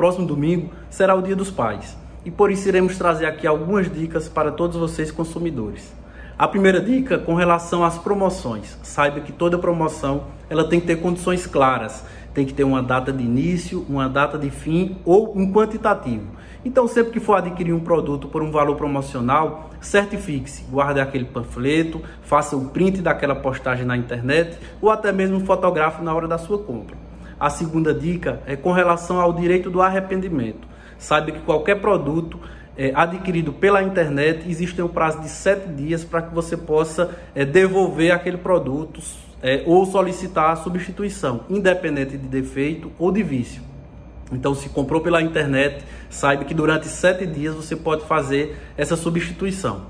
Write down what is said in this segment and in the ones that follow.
próximo domingo será o Dia dos Pais. E por isso iremos trazer aqui algumas dicas para todos vocês consumidores. A primeira dica com relação às promoções. Saiba que toda promoção ela tem que ter condições claras. Tem que ter uma data de início, uma data de fim ou um quantitativo. Então, sempre que for adquirir um produto por um valor promocional, certifique-se, guarde aquele panfleto, faça o print daquela postagem na internet ou até mesmo fotografe na hora da sua compra. A segunda dica é com relação ao direito do arrependimento. Saiba que qualquer produto é, adquirido pela internet, existe um prazo de sete dias para que você possa é, devolver aquele produto é, ou solicitar a substituição, independente de defeito ou de vício. Então, se comprou pela internet, saiba que durante sete dias você pode fazer essa substituição.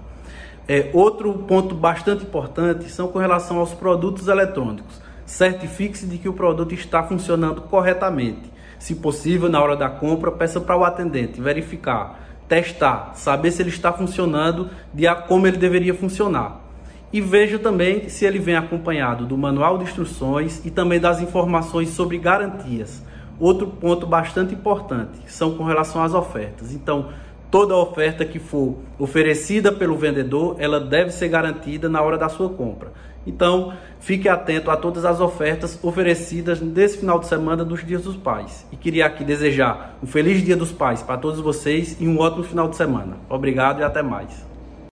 É, outro ponto bastante importante são com relação aos produtos eletrônicos. Certifique-se de que o produto está funcionando corretamente. Se possível, na hora da compra, peça para o atendente verificar testar, saber se ele está funcionando de como ele deveria funcionar. E veja também se ele vem acompanhado do manual de instruções e também das informações sobre garantias. Outro ponto bastante importante são com relação às ofertas. Então, toda oferta que for oferecida pelo vendedor, ela deve ser garantida na hora da sua compra. Então, fique atento a todas as ofertas oferecidas nesse final de semana dos Dias dos Pais. E queria aqui desejar um feliz Dia dos Pais para todos vocês e um ótimo final de semana. Obrigado e até mais.